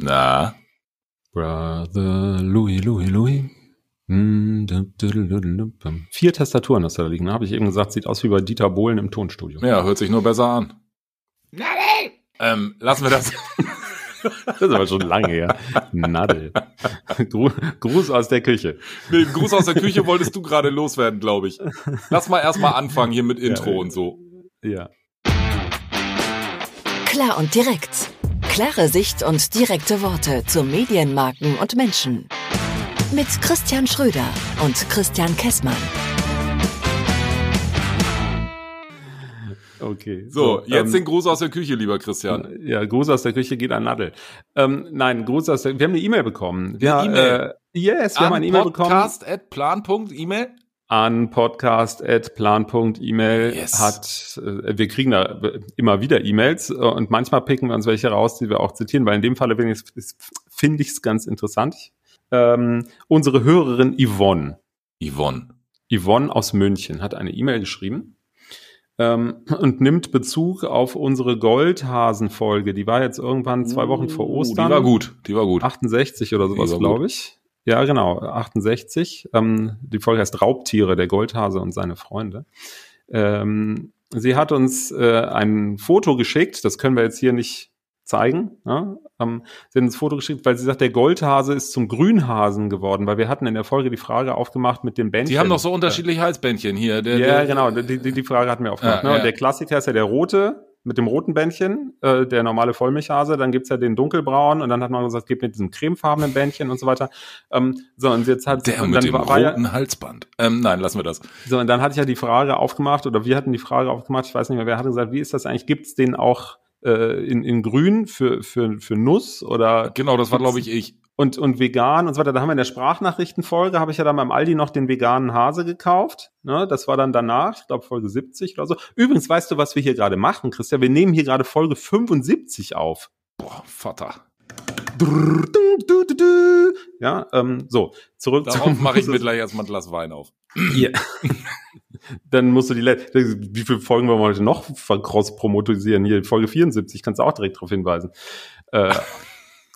Na? Brother Louis, Louis, Louis. Hm. Vier Tastaturen hast du da liegen. Habe ich eben gesagt, sieht aus wie bei Dieter Bohlen im Tonstudio. Ja, hört sich nur besser an. Ähm, lassen wir das. Das ist aber schon lange her. Nadel. Gru- Gruß aus der Küche. Nee, Gruß aus der Küche wolltest du gerade loswerden, glaube ich. Lass mal erstmal anfangen hier mit Intro ja. und so. Ja. Klar und direkt. Klare Sicht und direkte Worte zu Medienmarken und Menschen. Mit Christian Schröder und Christian Kessmann. Okay. So, jetzt ähm, den Gruß aus der Küche, lieber Christian. Ja, Gruß aus der Küche geht an Nadel. Ähm, nein, Gruß aus der, wir haben eine E-Mail bekommen. Wir, Eine E-Mail? Äh, yes, wir haben eine E-Mail bekommen. Podcast at plan.email. an podcast.plan.email Yes. hat, äh, wir kriegen da immer wieder E-Mails äh, und manchmal picken wir uns welche raus, die wir auch zitieren, weil in dem Falle finde ich es ganz interessant. Ähm, unsere Hörerin Yvonne, Yvonne. Yvonne aus München hat eine E-Mail geschrieben ähm, und nimmt Bezug auf unsere Goldhasen-Folge. Die war jetzt irgendwann zwei Wochen vor Ostern. Uh, Die war gut, die war gut. 68 oder sowas, glaube ich. Ja, genau, 68. Ähm, die Folge heißt Raubtiere, der Goldhase und seine Freunde. Ähm, sie hat uns äh, ein Foto geschickt, das können wir jetzt hier nicht zeigen. Ja? Ähm, sie hat uns ein Foto geschickt, weil sie sagt, der Goldhase ist zum Grünhasen geworden, weil wir hatten in der Folge die Frage aufgemacht mit den Bändchen. Die haben doch so unterschiedliche Halsbändchen hier. Der, Ja, der, genau, die, die, die Frage hatten wir aufgemacht. Ja, ne? ja. Der Klassiker ist ja der rote mit dem roten Bändchen, äh, der normale Vollmilchhase. Dann gibt's ja den dunkelbraun und dann hat man gesagt, gibt mit diesem cremefarbenen Bändchen und so weiter. Ähm, so, und jetzt hat Der und mit dem war, war ja, roten Halsband. Ähm, nein, lassen wir das. so, und dann hatte ich ja die Frage aufgemacht, oder wir hatten die Frage aufgemacht, ich weiß nicht mehr, wer hatte gesagt, wie ist das eigentlich? Gibt's den auch äh, in, in grün für, für, für Nuss oder Genau, das war, glaube ich, ich. Und, und vegan und so weiter. Da haben wir in der Sprachnachrichtenfolge, habe ich ja dann beim Aldi noch den veganen Hase gekauft. Ne, das war dann danach, ich glaube Folge 70 oder so. Übrigens, weißt du, was wir hier gerade machen, Christian? Wir nehmen hier gerade Folge 75 auf. Boah, Vater. Ja, ähm, so, zurück Darauf mache ich mir gleich erstmal ein Glas Wein auf. Ja. Dann musst du die, Let- wie viele Folgen wollen wir heute noch cross promotisieren? Hier, Folge 74, kannst du auch direkt darauf hinweisen. Äh,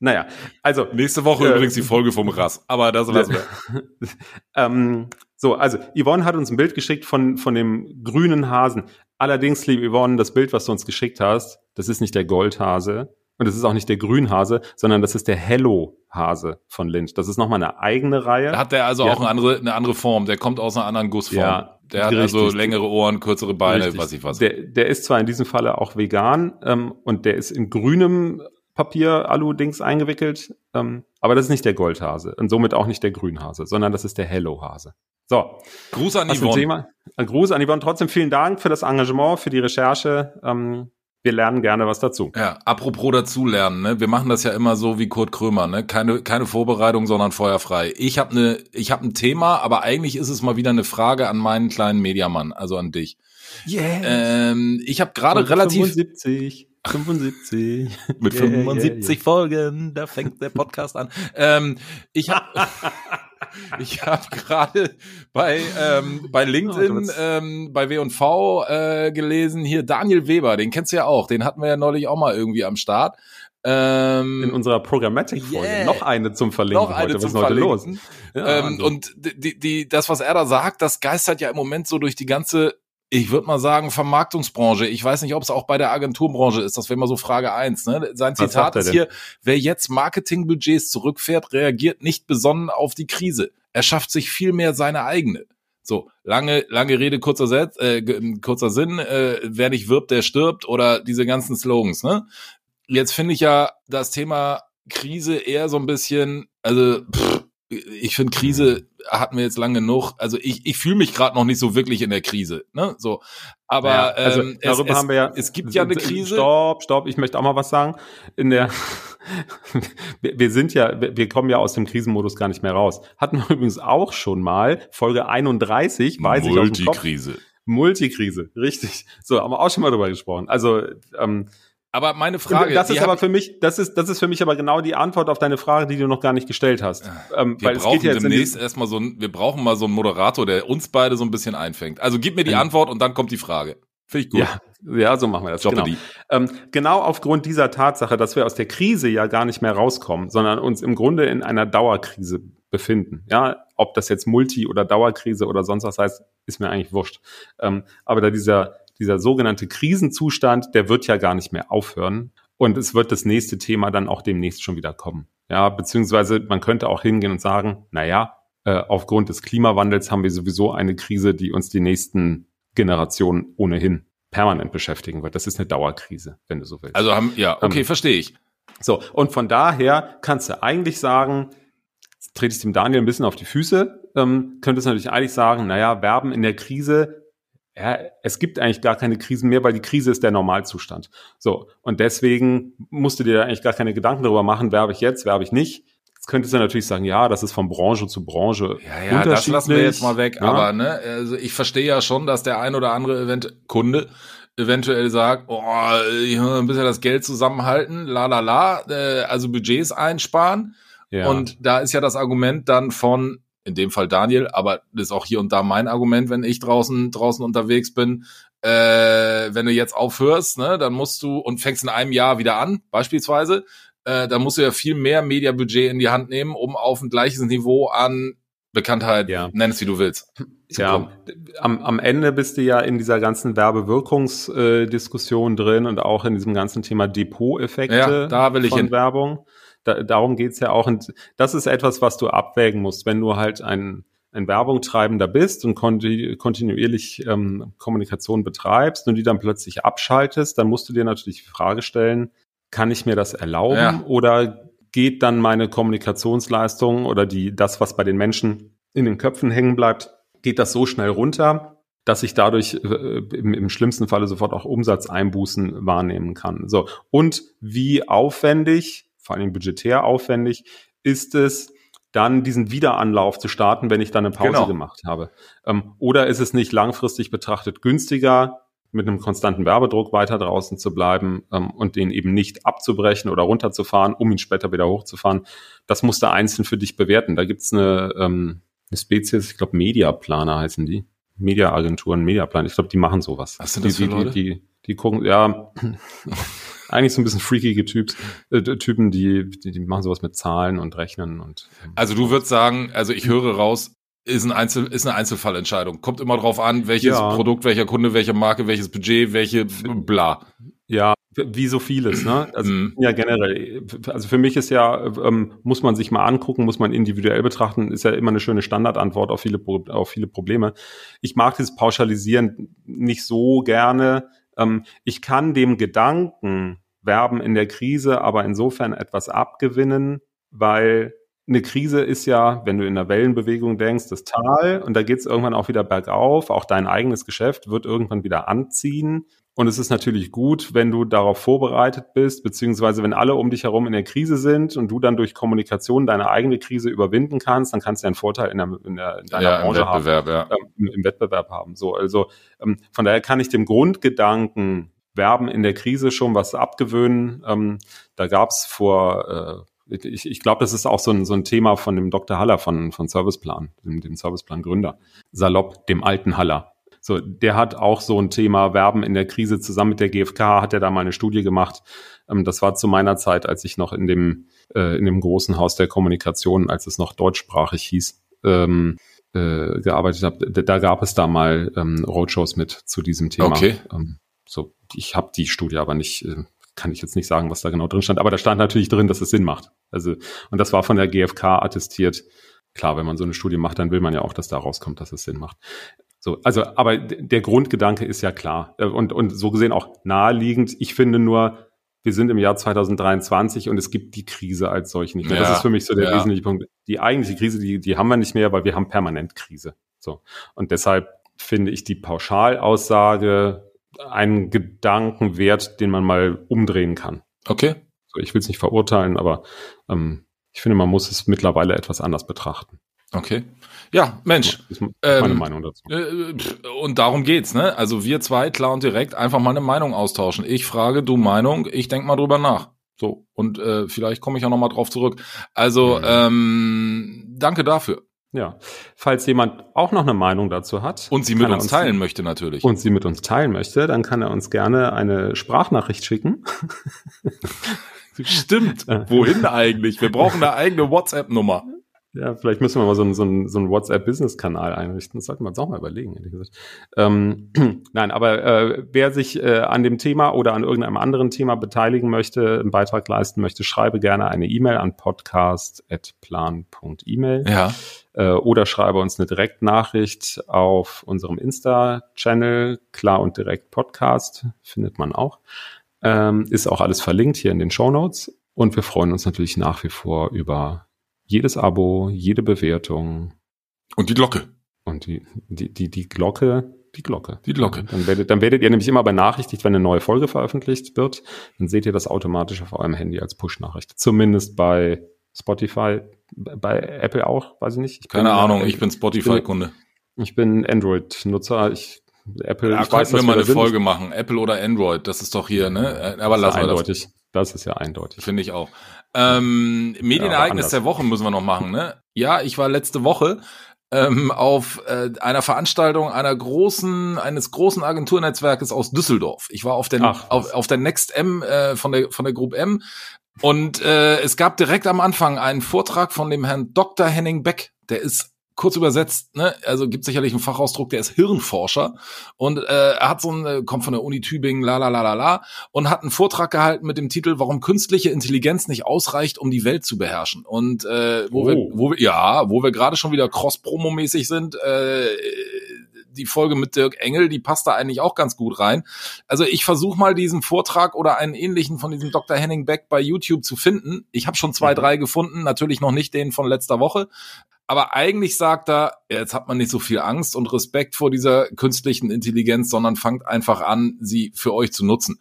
naja, also, Nächste Woche Äh, übrigens die Folge vom Rass. Aber das lassen wir. ähm, so, also Yvonne hat uns ein Bild geschickt von, von dem grünen Hasen. Allerdings, liebe Yvonne, das Bild, was du uns geschickt hast, das ist nicht der Goldhase und das ist auch nicht der Grünhase, sondern das ist der Hello-Hase von Lind. Das ist nochmal eine eigene Reihe. Hat der also Ja. auch eine andere, eine andere Form? Der kommt aus einer anderen Gussform. Ja, der hat richtig. also längere Ohren, kürzere Beine, Richtig. weiß ich was. Der, der ist zwar in diesem Falle auch vegan ähm, und der ist in grünem Papier Alu-Dings eingewickelt, ähm, aber das ist nicht der Goldhase und somit auch nicht der Grünhase, sondern das ist der Hello-Hase. So, Gruß an Hast Yvonne. Thema? Ein Gruß an Yvonne. Trotzdem vielen Dank für das Engagement, für die Recherche. Ähm, wir lernen gerne was dazu. Ja, apropos dazulernen, ne? Wir machen das ja immer so wie Kurt Krömer, ne? Keine, keine Vorbereitung, sondern feuerfrei. Ich habe ne, ich habe ein Thema, aber eigentlich ist es mal wieder eine Frage an meinen kleinen Mediamann, also an dich. Yeah. Ähm, ich habe gerade relativ 75, 75. mit Yeah, 75 Folgen, da fängt der Podcast an. Ähm, ich habe ich habe gerade bei ähm, bei Oh, LinkedIn ähm, bei W&V äh, gelesen hier Daniel Weber, den kennst du ja auch, den hatten wir ja neulich auch mal irgendwie am Start. Ähm, In unserer Programmatic-Folge. Yeah. Noch eine zum Verlinken noch eine heute. Was zum ist heute los? Verlinken. Ja, ähm, also. Und die, die, das, was er da sagt, das geistert ja im Moment so durch die ganze, ich würde mal sagen, Vermarktungsbranche. Ich weiß nicht, ob es auch bei der Agenturbranche ist. Das wäre mal so Frage eins. Ne? Sein Was Zitat ist hier, wer jetzt Marketingbudgets zurückfährt, reagiert nicht besonnen auf die Krise. Er schafft sich vielmehr seine eigene. So, lange, lange Rede, kurzer, Setz, äh, kurzer Sinn, äh, wer nicht wirbt, der stirbt oder diese ganzen Slogans, ne? Jetzt finde ich ja das Thema Krise eher so ein bisschen, also pff, ich finde Krise hatten wir jetzt lange genug. Also ich, ich fühle mich gerade noch nicht so wirklich in der Krise, ne? So, aber Ja, also ähm, darüber es, haben wir ja. es gibt ja eine Krise. Stopp, stopp. Ich möchte auch mal was sagen. In der, wir sind ja, wir kommen ja aus dem Krisenmodus gar nicht mehr raus. Hatten wir übrigens auch schon mal Folge 31, weiß ich aus dem Kopf. Multikrise. Multikrise, richtig. So, haben wir auch schon mal drüber gesprochen. Also, ähm, Aber meine Frage, das die ist aber für mich, das ist, das ist für mich aber genau die Antwort auf deine Frage, die du noch gar nicht gestellt hast. Ähm, wir brauchen geht ja demnächst erstmal so ein, wir brauchen mal so einen Moderator, der uns beide so ein bisschen einfängt. Also gib mir die Ja. Antwort und dann kommt die Frage. Finde ich gut. Ja, ja, so machen wir das. Genau. Ähm, genau aufgrund dieser Tatsache, dass wir aus der Krise ja gar nicht mehr rauskommen, sondern uns im Grunde in einer Dauerkrise befinden. Ja, ob das jetzt Multi- oder Dauerkrise oder sonst was heißt, ist mir eigentlich wurscht. Ähm, aber da dieser, dieser sogenannte Krisenzustand, der wird ja gar nicht mehr aufhören. Und es wird das nächste Thema dann auch demnächst schon wieder kommen. Ja, beziehungsweise man könnte auch hingehen und sagen, na ja, äh, aufgrund des Klimawandels haben wir sowieso eine Krise, die uns die nächsten Generationen ohnehin permanent beschäftigen wird. Das ist eine Dauerkrise, wenn du so willst. Also haben, ja, okay, ähm, verstehe ich. So, und von daher kannst du eigentlich sagen, trete ich dem Daniel ein bisschen auf die Füße, ähm, könntest du natürlich eigentlich sagen, naja, Werben in der Krise, ja, es gibt eigentlich gar keine Krisen mehr, weil die Krise ist der Normalzustand. So, und deswegen musst du dir eigentlich gar keine Gedanken darüber machen, werbe ich jetzt, werbe ich nicht könntest du natürlich sagen, ja, das ist von Branche zu Branche. Ja, ja, das lassen wir jetzt mal weg. Ja. Aber ne, also ich verstehe ja schon, dass der ein oder andere Event Kunde eventuell sagt, oh, ich muss ein bisschen das Geld zusammenhalten, la la la, äh, also Budgets einsparen. Ja. Und da ist ja das Argument dann von, in dem Fall Daniel, aber das ist auch hier und da mein Argument, wenn ich draußen draußen unterwegs bin. Äh, wenn du jetzt aufhörst, ne, dann musst du und fängst in einem Jahr wieder an, beispielsweise, äh, da musst du ja viel mehr Mediabudget in die Hand nehmen, um auf ein gleiches Niveau an Bekanntheit, ja. nenn es wie du willst. Ja, am, am Ende bist du ja in dieser ganzen Werbewirkungsdiskussion äh, drin und auch in diesem ganzen Thema Depot-Effekte ja, da will ich von hin. Werbung. Da, darum geht's ja auch. Und das ist etwas, was du abwägen musst, wenn du halt ein, ein Werbungtreibender bist und kontinuierlich ähm, Kommunikation betreibst und die dann plötzlich abschaltest, dann musst du dir natürlich die Frage stellen, kann ich mir das erlauben ja. oder geht dann meine Kommunikationsleistung oder die, das, was bei den Menschen in den Köpfen hängen bleibt, geht das so schnell runter, dass ich dadurch äh, im, im, schlimmsten Falle sofort auch Umsatzeinbußen wahrnehmen kann. So. Und wie aufwendig, vor allem budgetär aufwendig, ist es, dann diesen Wiederanlauf zu starten, wenn ich dann eine Pause genau. gemacht habe? Ähm, oder ist es nicht langfristig betrachtet günstiger, mit einem konstanten Werbedruck weiter draußen zu bleiben ähm, und den eben nicht abzubrechen oder runterzufahren, um ihn später wieder hochzufahren. Das musst du einzeln für dich bewerten. Da gibt's eine, ähm, eine Spezies, ich glaube Mediaplaner heißen die. Mediaagenturen, Mediaplan. Ich glaube, die machen sowas. Was sind das die, für Leute? Die, die, die gucken, ja, eigentlich so ein bisschen freakige Typs, äh, Typen, die, die, die machen sowas mit Zahlen und Rechnen und. Ähm, also du würdest sagen, also ich höre raus, ist, ein Einzel, ist eine Einzelfallentscheidung. Kommt immer drauf an, welches ja. Produkt, welcher Kunde, welche Marke, welches Budget, welche bla. Ja, wie so vieles, ne? Also mm. ja generell. Also für mich ist ja, ähm, muss man sich mal angucken, muss man individuell betrachten, ist ja immer eine schöne Standardantwort auf viele, auf viele Probleme. Ich mag dieses Pauschalisieren nicht so gerne. Ähm, ich kann dem Gedanken Werben in der Krise aber insofern etwas abgewinnen, weil eine Krise ist ja, wenn du in der Wellenbewegung denkst, das Tal und da geht es irgendwann auch wieder bergauf. Auch dein eigenes Geschäft wird irgendwann wieder anziehen. Und es ist natürlich gut, wenn du darauf vorbereitet bist, beziehungsweise wenn alle um dich herum in der Krise sind und du dann durch Kommunikation deine eigene Krise überwinden kannst, dann kannst du einen Vorteil in, der, in, der, in deiner ja, Branche im Wettbewerb, haben, ja. ähm, im, im, Wettbewerb haben. So, also ähm, von daher kann ich dem Grundgedanken Werben in der Krise schon was abgewöhnen. Ähm, da gab es vor äh, ich, ich glaube, das ist auch so ein, so ein Thema von dem Dr. Haller von, von Serviceplan, dem, dem Serviceplan-Gründer. Salopp, dem alten Haller. So, der hat auch so ein Thema Werben in der Krise zusammen mit der GfK, hat er da mal eine Studie gemacht. Ähm, das war zu meiner Zeit, als ich noch in dem, äh, in dem großen Haus der Kommunikation, als es noch deutschsprachig hieß, ähm, äh, gearbeitet habe. Da gab es da mal ähm, Roadshows mit zu diesem Thema. Okay. Ähm, so, ich habe die Studie aber nicht, äh, kann ich jetzt nicht sagen, was da genau drin stand, aber da stand natürlich drin, dass es Sinn macht. Also, und das war von der GfK attestiert. Klar, wenn man so eine Studie macht, dann will man ja auch, dass da rauskommt, dass es Sinn macht. So, also, aber der Grundgedanke ist ja klar äh, und, und so gesehen auch naheliegend. Ich finde nur, wir sind im Jahr 2023 und es gibt die Krise als solche nicht mehr. Ja, das ist für mich so der ja. wesentliche Punkt. Die eigentliche Krise, die, die haben wir nicht mehr, weil wir haben permanent Krise. So. Und deshalb finde ich die Pauschalaussage einen Gedanken wert, den man mal umdrehen kann. Okay. So, ich will es nicht verurteilen, aber ähm, ich finde, man muss es mittlerweile etwas anders betrachten. Okay. Ja, Mensch. Das ist meine ähm, Meinung dazu. Äh, und darum geht's, ne? Also wir zwei, klar und direkt, einfach mal eine Meinung austauschen. Ich frage, du Meinung, ich denk mal drüber nach. So, und äh, vielleicht komme ich ja noch mal drauf zurück. Also, mhm. ähm, danke dafür. Ja. Falls jemand auch noch eine Meinung dazu hat. Und sie mit uns, uns teilen möchte natürlich. Und sie mit uns teilen möchte, dann kann er uns gerne eine Sprachnachricht schicken. Stimmt. Wohin eigentlich? Wir brauchen eine eigene WhatsApp-Nummer. Ja, vielleicht müssen wir mal so einen, so einen, so einen WhatsApp-Business-Kanal einrichten. Das sollten wir uns auch mal überlegen, ehrlich gesagt. Ähm, nein, aber äh, wer sich äh, an dem Thema oder an irgendeinem anderen Thema beteiligen möchte, einen Beitrag leisten möchte, schreibe gerne eine E-Mail an podcast.plan.email. Ja. Äh, oder schreibe uns eine Direktnachricht auf unserem Insta-Channel, klar und direkt Podcast, findet man auch. Ähm, ist auch alles verlinkt hier in den Show Notes. Und wir freuen uns natürlich nach wie vor über jedes Abo, jede Bewertung. Und die Glocke. Und die, die, die, die Glocke, die Glocke. Die Glocke. Dann werdet, dann werdet ihr nämlich immer benachrichtigt, wenn eine neue Folge veröffentlicht wird. Dann seht ihr das automatisch auf eurem Handy als Push-Nachricht. Zumindest bei Spotify, bei Apple auch, weiß ich nicht. Ich Keine Ahnung, ich bin Spotify-Kunde. Ich bin Android-Nutzer. Ich Apple, ja, ich weiß, wir mal eine Folge machen. Apple oder Android, das ist doch hier, ne? Aber lassen wir eindeutig. Das. Das ist ja eindeutig. Finde ich auch. Ähm, Medienereignis ja, der Woche müssen wir noch machen, ne? Ja, ich war letzte Woche ähm, auf äh, einer Veranstaltung einer großen, eines großen Agenturnetzwerkes aus Düsseldorf. Ich war auf der, Ach, auf, auf der Next M äh, von der von der Group M und äh, es gab direkt am Anfang einen Vortrag von dem Herrn Dr. Henning Beck. Der ist kurz übersetzt, ne, also gibt sicherlich einen Fachausdruck, der ist Hirnforscher und äh, er hat so ein, äh, kommt von der Uni Tübingen, la la la la la, und hat einen Vortrag gehalten mit dem Titel, warum künstliche Intelligenz nicht ausreicht, um die Welt zu beherrschen. Und äh, wo oh. wir, wo wir, ja, wo wir gerade schon wieder cross-promo-mäßig sind, äh, die Folge mit Dirk Engel, die passt da eigentlich auch ganz gut rein. Also ich versuche mal diesen Vortrag oder einen ähnlichen von diesem Dr. Henning Beck bei YouTube zu finden. Ich habe schon zwei, mhm. drei gefunden, natürlich noch nicht den von letzter Woche. Aber eigentlich sagt er, jetzt hat man nicht so viel Angst und Respekt vor dieser künstlichen Intelligenz, sondern fangt einfach an, sie für euch zu nutzen.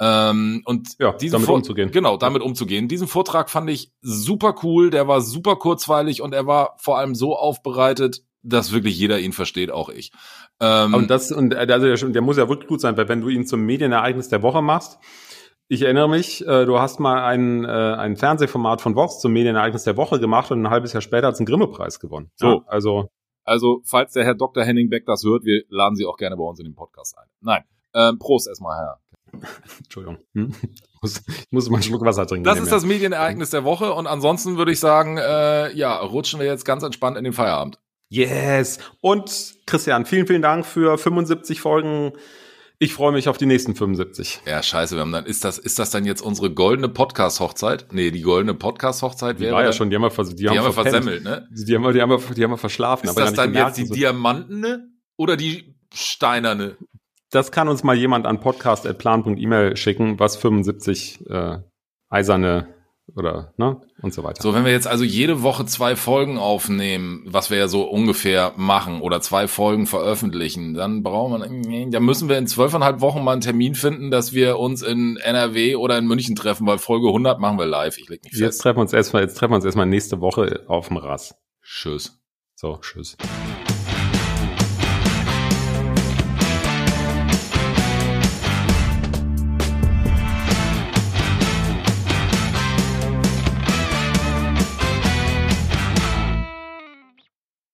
Ähm, und ja, damit Vor umzugehen. Genau, damit umzugehen. Diesen Vortrag fand ich super cool, der war super kurzweilig und er war vor allem so aufbereitet, dass wirklich jeder ihn versteht, auch ich. Ähm, und das, und also der, der muss ja wirklich gut sein, weil wenn du ihn zum Medienereignis der Woche machst, ich erinnere mich, äh, du hast mal ein, äh, ein Fernsehformat von Vox zum Medienereignis der Woche gemacht und ein halbes Jahr später hat es einen Grimme-Preis gewonnen. So, ja, also also falls der Herr Dr. Henning Beck das hört, wir laden Sie auch gerne bei uns in den Podcast ein. Nein, ähm, Prost erstmal, Herr. Entschuldigung. Hm? Ich, muss, ich muss mal einen Schluck Wasser trinken. Das ist das Medienereignis der Woche und ansonsten würde ich sagen, äh, ja, rutschen wir jetzt ganz entspannt in den Feierabend. Yes. Und Christian, vielen, vielen Dank für 75 Folgen ich freue mich auf die nächsten 75. Ja, scheiße, wir haben dann, ist das, ist das dann jetzt unsere goldene Podcast-Hochzeit? Nee, die goldene Podcast-Hochzeit wäre. Die war ja schon, die haben wir, vers die die haben haben wir versemmelt, ne? Die haben wir, die haben wir, die haben wir verschlafen. Ist das dann jetzt die so diamantene oder die steinerne? Das kann uns mal jemand an podcast.plan.email schicken, was 75 äh, eiserne oder ne und so weiter. So, wenn wir jetzt also jede Woche zwei Folgen aufnehmen, was wir ja so ungefähr machen oder zwei Folgen veröffentlichen, dann brauchen wir, da müssen wir in zwölfeinhalb Wochen mal einen Termin finden, dass wir uns in NRW oder in München treffen, weil Folge 100 machen wir live. Ich leg mich fest. Jetzt treffen wir uns erstmal, jetzt treffen wir uns erstmal nächste Woche auf dem Rass. Tschüss. So, tschüss.